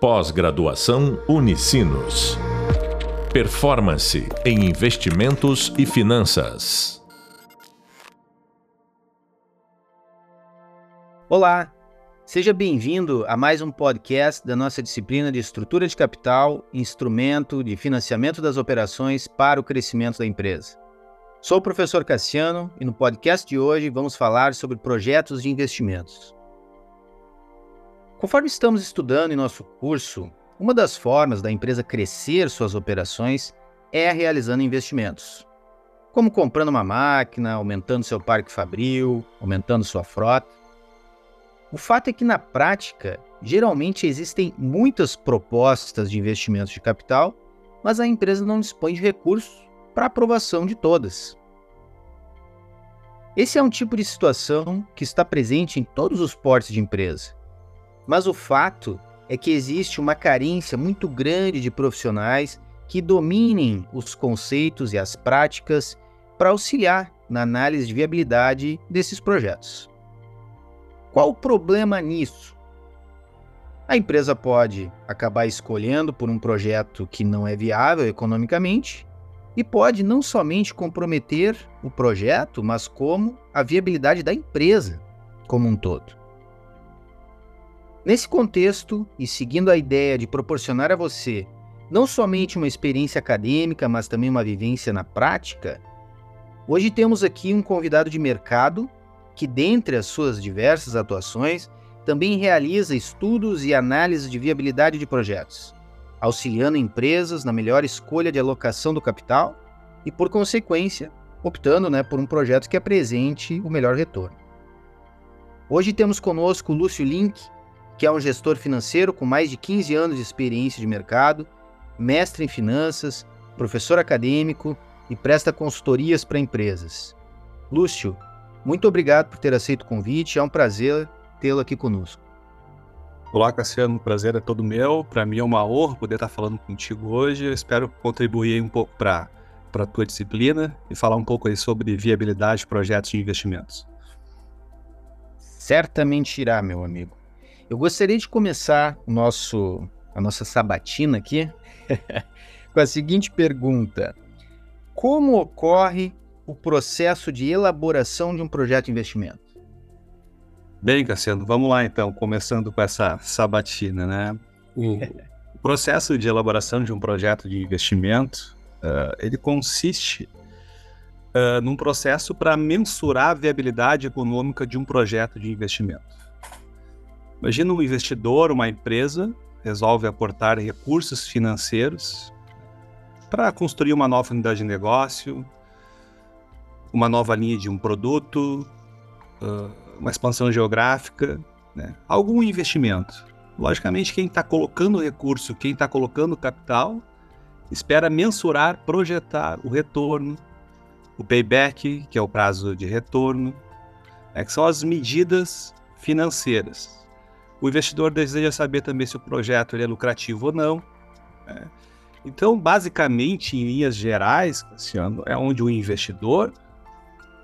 Pós-graduação Unicinos. Performance em investimentos e finanças. Olá, seja bem-vindo a mais um podcast da nossa disciplina de Estrutura de Capital, Instrumento de Financiamento das Operações para o Crescimento da Empresa. Sou o professor Cassiano e no podcast de hoje vamos falar sobre projetos de investimentos. Conforme estamos estudando em nosso curso, uma das formas da empresa crescer suas operações é realizando investimentos, como comprando uma máquina, aumentando seu parque fabril, aumentando sua frota. O fato é que, na prática, geralmente existem muitas propostas de investimentos de capital, mas a empresa não dispõe de recursos para aprovação de todas. Esse é um tipo de situação que está presente em todos os portes de empresa mas o fato é que existe uma carência muito grande de profissionais que dominem os conceitos e as práticas para auxiliar na análise de viabilidade desses projetos. Qual o problema nisso? A empresa pode acabar escolhendo por um projeto que não é viável economicamente e pode não somente comprometer o projeto, mas como a viabilidade da empresa como um todo. Nesse contexto, e seguindo a ideia de proporcionar a você não somente uma experiência acadêmica, mas também uma vivência na prática, hoje temos aqui um convidado de mercado que, dentre as suas diversas atuações, também realiza estudos e análise de viabilidade de projetos, auxiliando empresas na melhor escolha de alocação do capital e, por consequência, optando né, por um projeto que apresente o melhor retorno. Hoje temos conosco o Lúcio Link, que é um gestor financeiro com mais de 15 anos de experiência de mercado, mestre em finanças, professor acadêmico e presta consultorias para empresas. Lúcio, muito obrigado por ter aceito o convite, é um prazer tê-lo aqui conosco. Olá, Cassiano, o prazer é todo meu. Para mim é uma honra poder estar falando contigo hoje. Eu espero contribuir um pouco para a tua disciplina e falar um pouco aí sobre viabilidade de projetos de investimentos. Certamente irá, meu amigo. Eu gostaria de começar o nosso, a nossa sabatina aqui com a seguinte pergunta: Como ocorre o processo de elaboração de um projeto de investimento? Bem, Cassiano, vamos lá então, começando com essa sabatina, né? O processo de elaboração de um projeto de investimento, uh, ele consiste uh, num processo para mensurar a viabilidade econômica de um projeto de investimento. Imagina um investidor, uma empresa, resolve aportar recursos financeiros para construir uma nova unidade de negócio, uma nova linha de um produto, uma expansão geográfica, né? algum investimento. Logicamente, quem está colocando recurso, quem está colocando capital, espera mensurar, projetar o retorno, o payback, que é o prazo de retorno, né? que são as medidas financeiras o investidor deseja saber também se o projeto é lucrativo ou não. Né? Então, basicamente, em linhas gerais, Cassiano, é onde o investidor,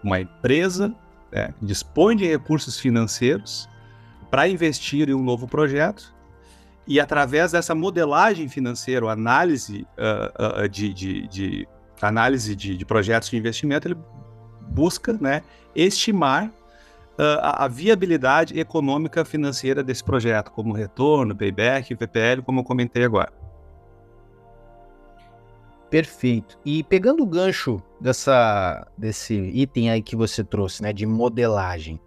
uma empresa, né, dispõe de recursos financeiros para investir em um novo projeto e através dessa modelagem financeira, análise uh, uh, de, de, de, análise de, de, projetos de investimento, ele busca né, estimar a, a, viabilidade econômica financeira desse projeto, como retorno, payback, VPL, como eu comentei agora. Perfeito. E pegando o gancho dessa, desse item aí que você trouxe, né, de modelagem,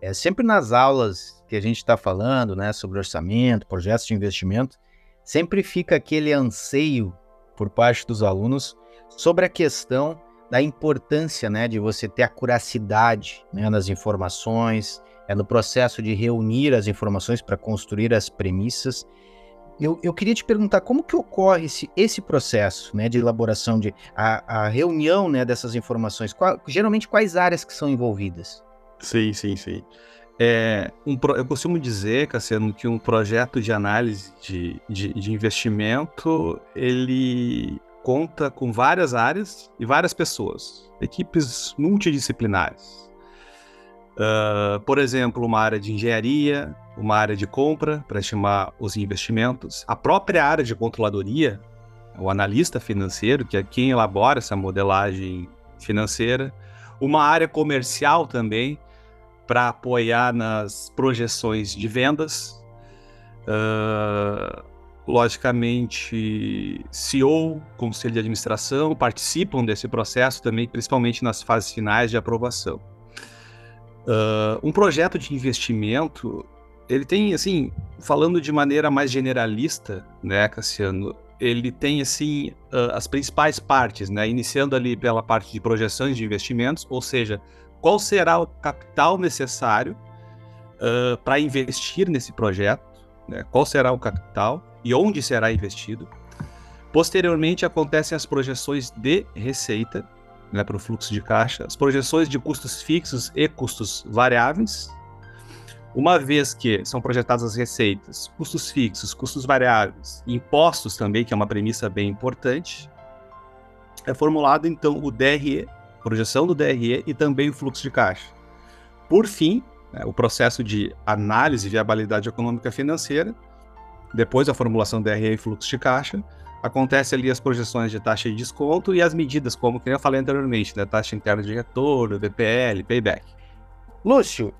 é sempre nas aulas que a gente está falando, né, sobre orçamento, projetos de investimento, sempre fica aquele anseio por parte dos alunos sobre a questão da importância né, de você ter a curacidade né, nas informações, é no processo de reunir as informações para construir as premissas. Eu, eu, queria te perguntar como que ocorre esse, esse processo né, de elaboração, de a, a reunião né, dessas informações. Qual, geralmente, quais áreas que são envolvidas? Sim, sim, sim. É, um, eu costumo dizer, Cassiano, que um projeto de análise de, de, de investimento, ele conta com várias áreas e várias pessoas, equipes multidisciplinares. Uh, por exemplo, uma área de engenharia, uma área de compra para estimar os investimentos, a própria área de controladoria, o analista financeiro, que é quem elabora essa modelagem financeira, uma área comercial também para apoiar nas projeções de vendas. Uh, logicamente, CEO, conselho de administração participam desse processo também, principalmente nas fases finais de aprovação. Uh, um projeto de investimento, ele tem, assim, falando de maneira mais generalista, né, Cassiano, ele tem, assim, uh, as principais partes, né, iniciando ali pela parte de projeções de investimentos, ou seja, qual será o capital necessário uh, para investir nesse projeto, né? qual será o capital e onde será investido. Posteriormente, acontecem as projeções de receita né, para o fluxo de caixa, as projeções de custos fixos e custos variáveis. Uma vez que são projetadas as receitas, custos fixos, custos variáveis, impostos também, que é uma premissa bem importante, é formulado então o DRE, projeção do DRE e também o fluxo de caixa. Por fim, né, o processo de análise de viabilidade econômica financeira, depois da formulação do DRE e fluxo de caixa, acontece ali as projeções de taxa de desconto e as medidas, como eu falei anteriormente, né, taxa interna de retorno, VPL, payback. Lúcio,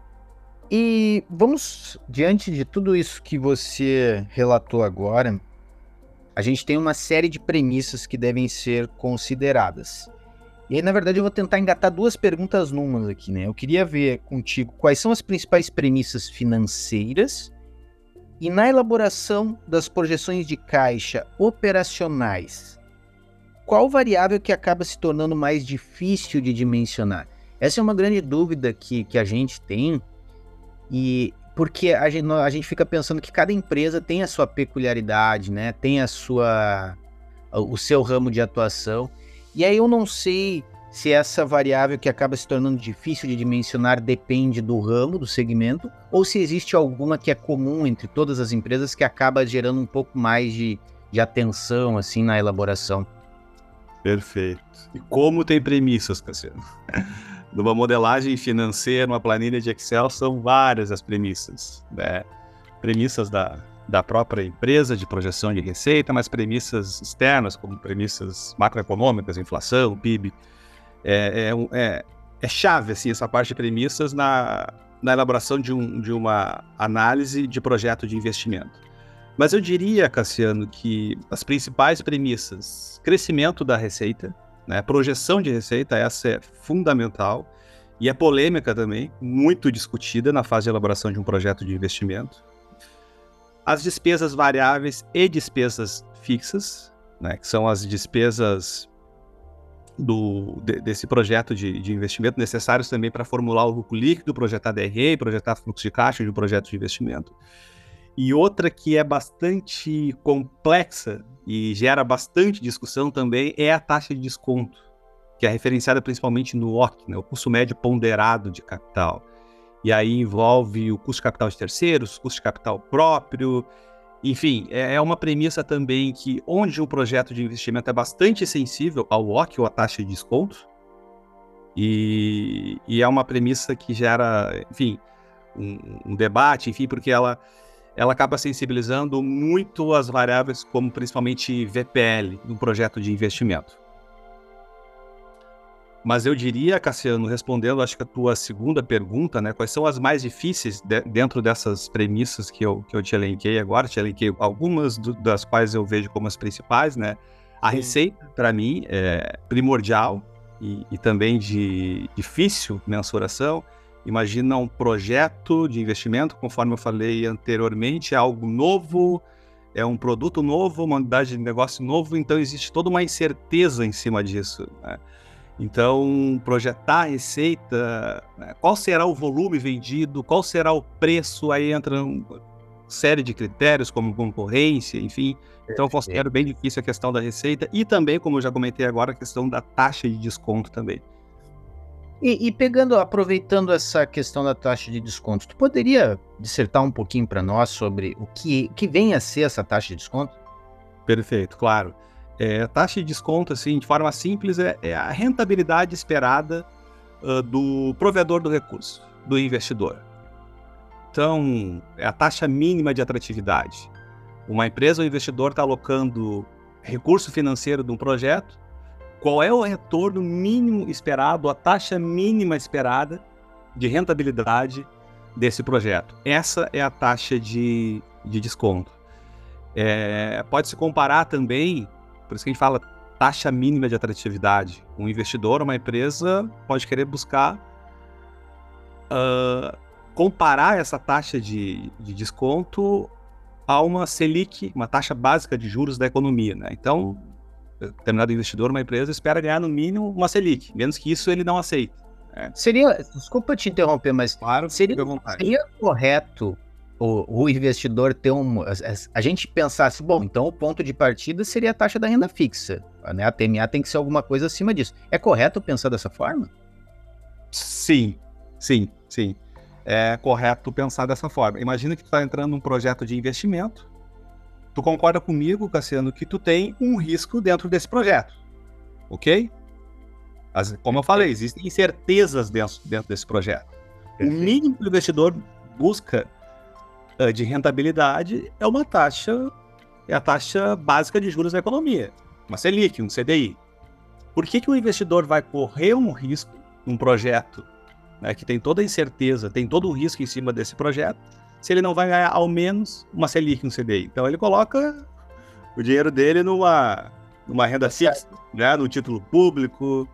e vamos, diante de tudo isso que você relatou agora, a gente tem uma série de premissas que devem ser consideradas. E aí, na verdade, eu vou tentar engatar duas perguntas numas aqui, né? Eu queria ver contigo quais são as principais premissas financeiras e na elaboração das projeções de caixa operacionais, qual variável que acaba se tornando mais difícil de dimensionar? Essa é uma grande dúvida que, que a gente tem, e porque a gente, a gente fica pensando que cada empresa tem a sua peculiaridade, né? Tem a sua o seu ramo de atuação. E aí eu não sei se essa variável que acaba se tornando difícil de dimensionar depende do ramo, do segmento, ou se existe alguma que é comum entre todas as empresas que acaba gerando um pouco mais de, de atenção assim na elaboração. Perfeito. E como tem premissas, Cassiano? Numa modelagem financeira, uma planilha de Excel, são várias as premissas. Né? Premissas da, da própria empresa de projeção de receita, mas premissas externas, como premissas macroeconômicas, inflação, PIB. É, é, é, é chave assim, essa parte de premissas na, na elaboração de, um, de uma análise de projeto de investimento. Mas eu diria, Cassiano, que as principais premissas, crescimento da receita, né, projeção de receita, essa é fundamental e é polêmica também, muito discutida na fase de elaboração de um projeto de investimento as despesas variáveis e despesas fixas, né, que são as despesas do, de, desse projeto de, de, investimento necessários também para formular o lucro líquido, projetar DRE, projetar fluxo de caixa de um projeto de investimento. E outra que é bastante complexa e gera bastante discussão também é a taxa de desconto, que é referenciada principalmente no OC, né, o custo médio ponderado de capital. E aí envolve o custo de capital de terceiros, custo de capital próprio. Enfim, é, é uma premissa também que onde um projeto de investimento é bastante sensível ao OC, ou à taxa de desconto, e, e é uma premissa que gera, enfim, um, um debate, enfim, porque ela, ela acaba sensibilizando muito as variáveis, como principalmente VPL, no projeto de investimento. Mas eu diria, Cassiano, respondendo, acho que a tua segunda pergunta, né? Quais são as mais difíceis de, dentro dessas premissas que eu, que eu te elenquei agora? Te elenquei algumas do, das quais eu vejo como as principais, né? A Sim. receita, para mim, é primordial e, e também de difícil mensuração. Imagina um projeto de investimento, conforme eu falei anteriormente, é algo novo, é um produto novo, uma unidade de negócio novo, então existe toda uma incerteza em cima disso. Né? Então, projetar a receita, né, qual será o volume vendido, qual será o preço, aí entra uma série de critérios como concorrência, enfim. Então, eu considero bem difícil a questão da receita e também, como eu já comentei agora, a questão da taxa de desconto também. E, e pegando, aproveitando essa questão da taxa de desconto, tu poderia dissertar um pouquinho para nós sobre o que, que vem a ser essa taxa de desconto? Perfeito, claro. É, taxa de desconto, assim, de forma simples, é, é a rentabilidade esperada uh, do provedor do recurso. do investidor. Então, é a taxa mínima de atratividade. Uma empresa ou investidor está alocando recurso financeiro de um projeto, qual é o retorno mínimo esperado, a taxa mínima esperada de rentabilidade desse projeto. Essa é a taxa de, de desconto. É, pode se comparar também, por isso que a gente fala taxa mínima de atratividade. Um investidor, uma empresa, pode querer buscar uh, comparar essa taxa de, de desconto a uma Selic, uma taxa básica de juros da economia. Né? Então, determinado investidor, uma empresa, espera ganhar no mínimo uma Selic. Menos que isso, ele não aceita. Né? Seria, desculpa te interromper, mas claro, seria, seria correto o, o, investidor ter um. A, a, gente pensasse, bom, então o ponto de partida seria a taxa da renda fixa. Né? A TMA tem que ser alguma coisa acima disso. É correto pensar dessa forma? Sim, sim, sim é correto pensar dessa forma. Imagina que tu está entrando num projeto de investimento. Tu concorda comigo, Cassiano, que tu tem um risco dentro desse projeto, ok? As, como eu falei, existem incertezas dentro, dentro desse projeto. O mínimo que o investidor busca de rentabilidade é uma taxa, é a taxa básica de juros da economia, uma Selic, um CDI. Por que, que o investidor vai correr um risco num projeto né, que tem toda a incerteza, tem todo o risco em cima desse projeto, se ele não vai ganhar ao menos uma Selic no CDI. Então ele coloca o dinheiro dele numa, numa renda fixa, né, no título público,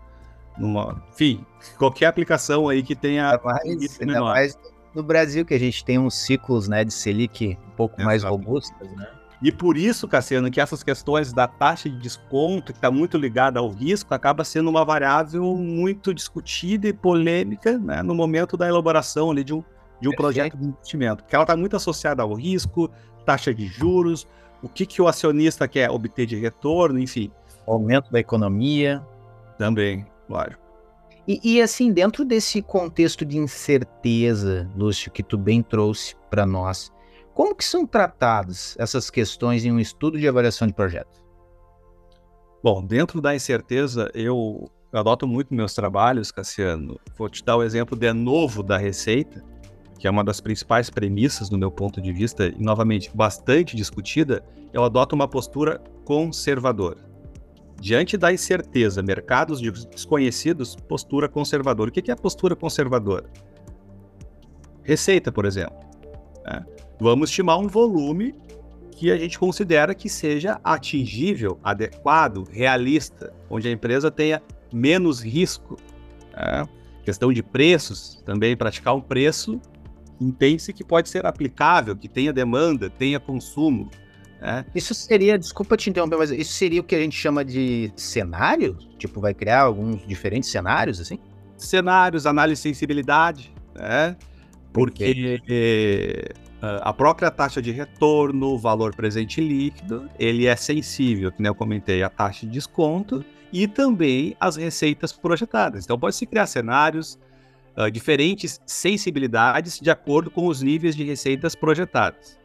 numa, enfim, qualquer aplicação aí que tenha mais, mais no Brasil que a gente tem uns ciclos né, de Selic um pouco Exato. mais robustos, né? E por isso, Cassiano, que essas questões da taxa de desconto, que está muito ligada ao risco, acaba sendo uma variável muito discutida e polêmica né, no momento da elaboração ali, de um, de um projeto de investimento. Porque ela está muito associada ao risco, taxa de juros, o que, que o acionista quer obter de retorno, enfim. Aumento da economia. Também, claro. E, e, assim, dentro desse contexto de incerteza, Lúcio, que tu bem trouxe para nós, como que são tratadas essas questões em um estudo de avaliação de projeto? Bom, dentro da incerteza, eu adoto muito meus trabalhos, Cassiano. Vou te dar o exemplo de novo da receita, que é uma das principais premissas do meu ponto de vista, e novamente bastante discutida. Eu adoto uma postura conservadora. Diante da incerteza, mercados desconhecidos, postura conservadora. O que é postura conservadora? Receita, por exemplo. Né? Vamos estimar um volume que a gente considera que seja atingível, adequado, realista, onde a empresa tenha menos risco. Né? Questão de preços, também praticar um preço entende-se que pode ser aplicável, que tenha demanda, tenha consumo. Né? Isso seria, desculpa te interromper, mas isso seria o que a gente chama de cenário? Tipo, vai criar alguns diferentes cenários, assim? Cenários, análise de sensibilidade, né? Porque ah, a própria taxa de retorno, o valor presente líquido, ele é sensível, como eu comentei, à taxa de desconto e também às receitas projetadas. Então pode-se criar cenários, uh, diferentes sensibilidades de acordo com os níveis de receitas projetadas.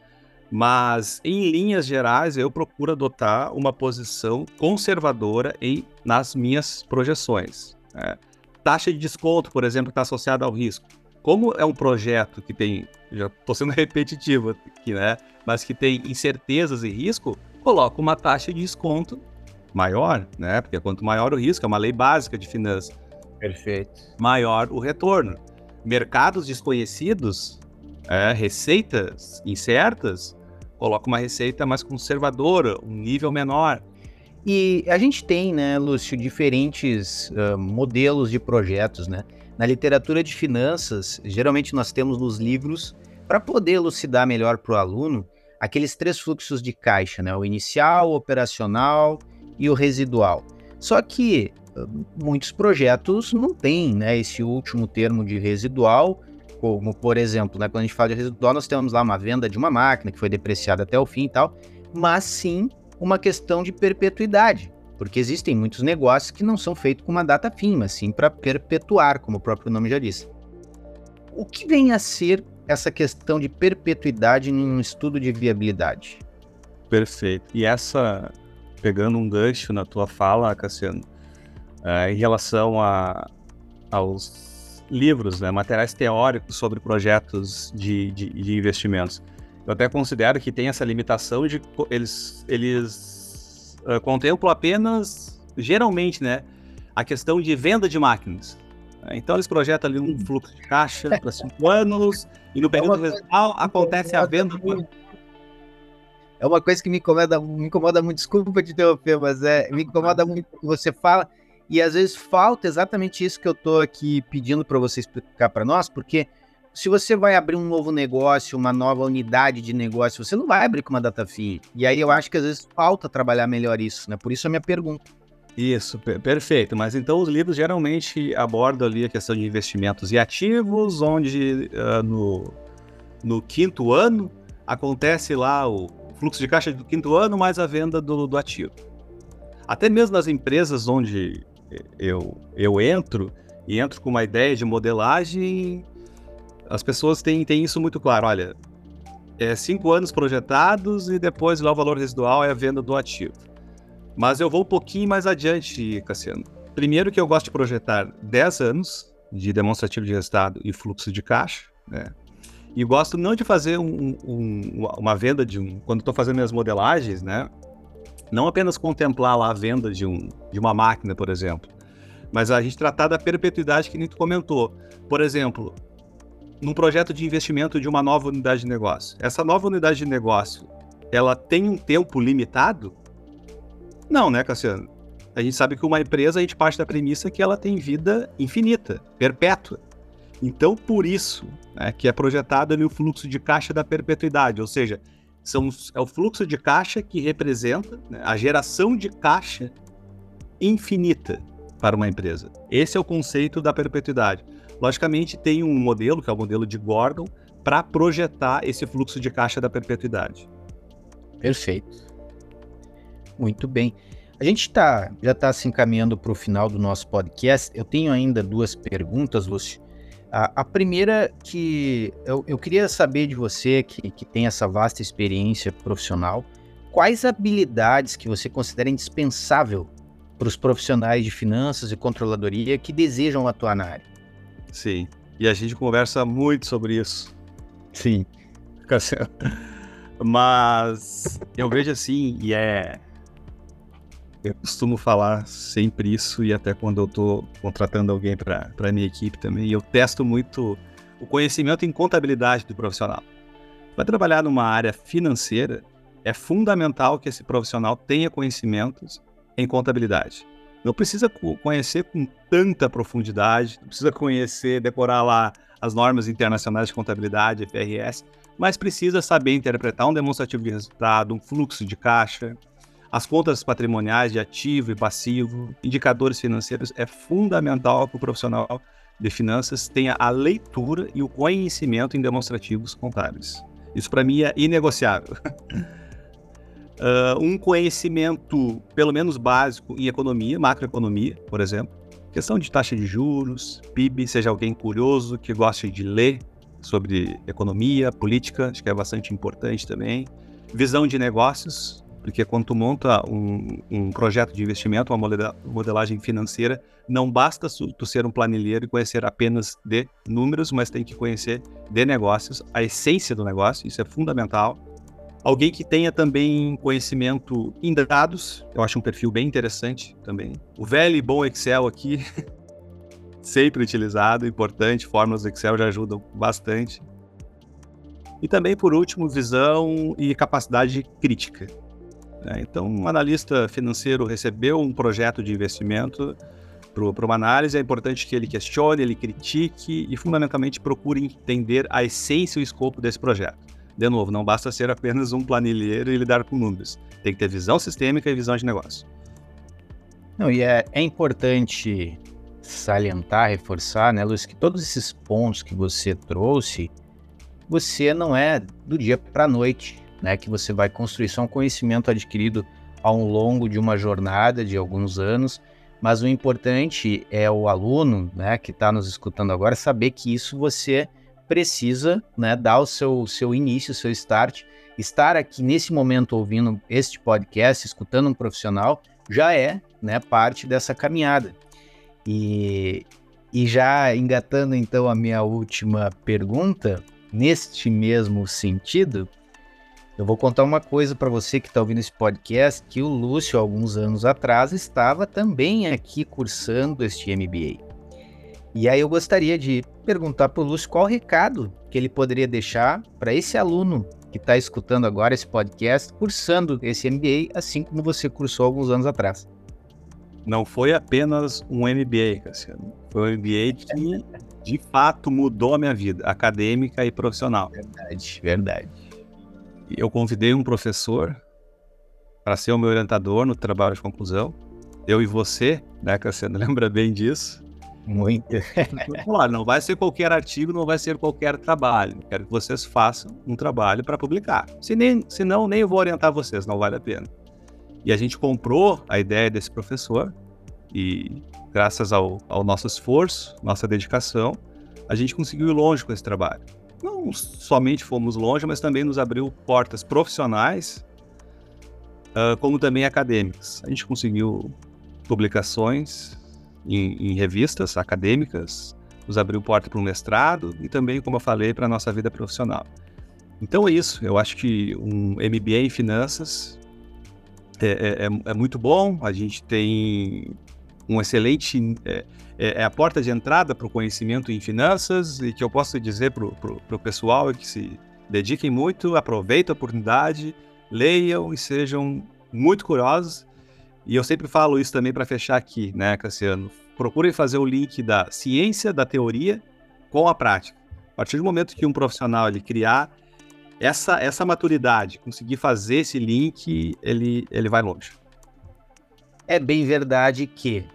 Mas, em linhas gerais, eu procuro adotar uma posição conservadora em, nas minhas projeções. Né? Taxa de desconto, por exemplo, está associada ao risco. Como é um projeto que tem, já estou sendo repetitivo aqui, né? Mas que tem incertezas e risco, coloca uma taxa de desconto maior, né? Porque quanto maior o risco, é uma lei básica de finanças. Perfeito. Maior o retorno. Mercados desconhecidos, é, receitas incertas, coloca uma receita mais conservadora, um nível menor. E a gente tem, né, Lúcio, diferentes uh, modelos de projetos, né? Na literatura de finanças, geralmente nós temos nos livros, para poder elucidar melhor para o aluno, aqueles três fluxos de caixa, né? o inicial, o operacional e o residual. Só que muitos projetos não têm né, esse último termo de residual, como por exemplo, né, quando a gente fala de residual, nós temos lá uma venda de uma máquina que foi depreciada até o fim e tal, mas sim uma questão de perpetuidade. Porque existem muitos negócios que não são feitos com uma data fim, mas sim para perpetuar, como o próprio nome já diz. O que vem a ser essa questão de perpetuidade em um estudo de viabilidade? Perfeito. E essa, pegando um gancho na tua fala, Cassiano, é, em relação a, aos livros, né, materiais teóricos sobre projetos de, de, de, investimentos. Eu até considero que tem essa limitação de eles, eles uh, contemplam apenas, geralmente, né, a questão de venda de máquinas. Então eles projetam ali um fluxo de caixa para cinco anos e no período é residual acontece a venda. É uma coisa que me incomoda, me incomoda muito, desculpa te interromper, mas é, me incomoda muito que você fala e às vezes falta exatamente isso que eu estou aqui pedindo para você explicar para nós, porque se você vai abrir um novo negócio, uma nova unidade de negócio, você não vai abrir com uma data fee. E aí eu acho que às vezes falta trabalhar melhor isso, né? Por isso a minha pergunta. Isso, perfeito. Mas então os livros geralmente abordam ali a questão de investimentos e ativos, onde uh, no, no quinto ano acontece lá o fluxo de caixa do quinto ano mais a venda do, do ativo. Até mesmo nas empresas onde eu, eu entro e entro com uma ideia de modelagem, as pessoas têm, têm isso muito claro. Olha, é cinco anos projetados e depois lá o valor residual é a venda do ativo. Mas eu vou um pouquinho mais adiante, Cassiano. Primeiro que eu gosto de projetar 10 anos de demonstrativo de resultado e fluxo de caixa, né? E gosto não de fazer um, um, uma venda de um. Quando estou fazendo minhas modelagens, né? Não apenas contemplar lá a venda de, um, de uma máquina, por exemplo, mas a gente tratar da perpetuidade que tu comentou. Por exemplo, num projeto de investimento de uma nova unidade de negócio. Essa nova unidade de negócio, ela tem um tempo limitado? Não, né, Cassiano? A gente sabe que uma empresa, a gente parte da premissa que ela tem vida infinita, perpétua. Então, por isso, né, que é projetado ali o fluxo de caixa da perpetuidade, ou seja, são, é o fluxo de caixa que representa né, a geração de caixa infinita para uma empresa. Esse é o conceito da perpetuidade. Logicamente, tem um modelo, que é o modelo de Gordon, para projetar esse fluxo de caixa da perpetuidade. Perfeito. Muito bem. A gente tá, já está se encaminhando para o final do nosso podcast. Eu tenho ainda duas perguntas, Lúcio. A, a primeira que eu, eu, queria saber de você, que, que tem essa vasta experiência profissional, quais habilidades que você considera indispensável para os profissionais de finanças e controladoria que desejam atuar na área? Sim, e a gente conversa muito sobre isso. Sim. Mas eu vejo assim, e é eu costumo falar sempre isso e até quando eu estou contratando alguém para a minha equipe também, eu testo muito o conhecimento em contabilidade do profissional. Para trabalhar numa área financeira, é fundamental que esse profissional tenha conhecimentos em contabilidade. Não precisa conhecer com tanta profundidade, não precisa conhecer, decorar lá as normas internacionais de contabilidade, FRS, mas precisa saber interpretar um demonstrativo de resultado, um fluxo de caixa, as contas patrimoniais de ativo e passivo, indicadores financeiros, é fundamental que o profissional de finanças tenha a leitura e o conhecimento em demonstrativos contábeis. Isso para mim é inegociável. uh, um conhecimento, pelo menos básico, em economia, macroeconomia, por exemplo, questão de taxa de juros, PIB, seja alguém curioso que goste de ler sobre economia, política, acho que é bastante importante também. Visão de negócios, porque quando tu monta um, um projeto de investimento, uma modelagem financeira, não basta tu ser um planilheiro e conhecer apenas de números, mas tem que conhecer de negócios, a essência do negócio, isso é fundamental. Alguém que tenha também conhecimento em dados, eu acho um perfil bem interessante também. O velho e bom Excel aqui, sempre utilizado, importante, fórmulas do Excel já ajudam bastante. E também, por último, visão e capacidade crítica. Né? Então, um analista financeiro recebeu um projeto de investimento para uma análise, é importante que ele questione, ele critique e, fundamentalmente, procure entender a essência e o escopo desse projeto. De novo, não basta ser apenas um planilheiro e lidar com números. Tem que ter visão sistêmica e visão de negócio. Não, e é, é importante salientar, reforçar, né, Luiz, que todos esses pontos que você trouxe, você não é do dia para a noite né, que você vai construir. Isso é um conhecimento adquirido ao longo de uma jornada de alguns anos, mas o importante é o aluno, né, que está nos escutando agora, saber que isso você precisa, né, dar o seu, seu início, o seu start. Estar aqui nesse momento ouvindo este podcast, escutando um profissional, já é, né, parte dessa caminhada. E E já engatando então a minha última pergunta, neste mesmo sentido, eu vou contar uma coisa para você que está ouvindo esse podcast, que o Lúcio, alguns anos atrás, estava também aqui cursando este MBA. E aí eu gostaria de perguntar para o Lúcio qual o recado que ele poderia deixar para esse aluno que está escutando agora esse podcast, cursando esse MBA, assim como você cursou alguns anos atrás. Não foi apenas um MBA, Cassiano. Foi um MBA que, de fato, mudou a minha vida, acadêmica e profissional. Verdade, verdade. Eu convidei um professor para ser o meu orientador no trabalho de conclusão. Eu e você, né, Cassiano? Lembra bem disso? Muito. Falar, não vai ser qualquer artigo, não vai ser qualquer trabalho. Quero que vocês façam um trabalho para publicar. Se, nem, se não, nem eu vou orientar vocês, não vale a pena. E a gente comprou a ideia desse professor e, graças ao, ao nosso esforço, nossa dedicação, a gente conseguiu ir longe com esse trabalho. Não somente fomos longe, mas também nos abriu portas profissionais, uh, como também acadêmicas. A gente conseguiu publicações em, em revistas acadêmicas, nos abriu porta para um mestrado e também, como eu falei, para a nossa vida profissional. Então é isso. Eu acho que um MBA em finanças é, é, é, é muito bom. A gente tem um excelente. É, é, é a porta de entrada para o conhecimento em finanças e que eu posso dizer para o pessoal é que se dediquem muito, aproveitem a oportunidade, leiam e sejam muito curiosos e eu sempre falo isso também para fechar aqui, né, Cassiano? Procurem fazer o link da ciência, da teoria com a prática. A partir do momento que um profissional ele criar essa, essa maturidade, conseguir fazer esse link, ele, ele vai longe. É bem verdade que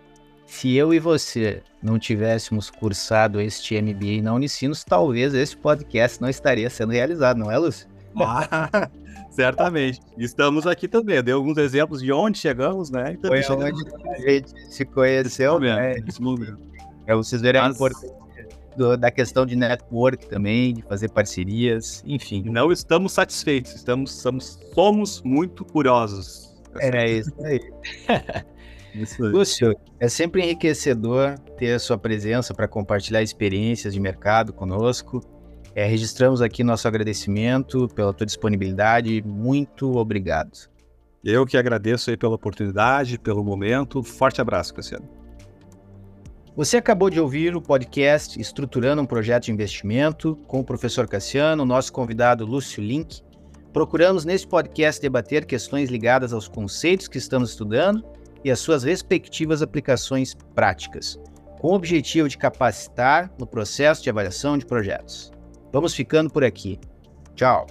se eu e você não tivéssemos cursado este MBA na Unicinos, talvez esse podcast não estaria sendo realizado, não é, Lúcio? Ah, Certamente. Estamos aqui também. Eu dei alguns exemplos de onde chegamos, né? Então, Foi onde a gente se conheceu, né? Para vocês verem Mas... a importância da questão de network também, de fazer parcerias, enfim. Não estamos satisfeitos, estamos, estamos somos muito curiosos. É isso aí. isso aí. Lúcio, é sempre enriquecedor ter a sua presença para compartilhar experiências de mercado conosco. É, registramos aqui nosso agradecimento pela tua disponibilidade. Muito obrigado. Eu que agradeço aí pela oportunidade, pelo momento. Forte abraço, Cassiano. Você acabou de ouvir o podcast Estruturando um Projeto de Investimento com o professor Cassiano, nosso convidado Lúcio Link. Procuramos nesse podcast debater questões ligadas aos conceitos que estamos estudando e as suas respectivas aplicações práticas, com o objetivo de capacitar no processo de avaliação de projetos. Vamos ficando por aqui. Tchau.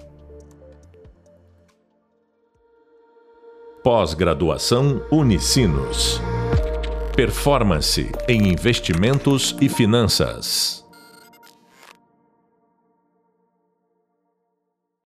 Pós-graduação Unicinos. Performance em investimentos e finanças.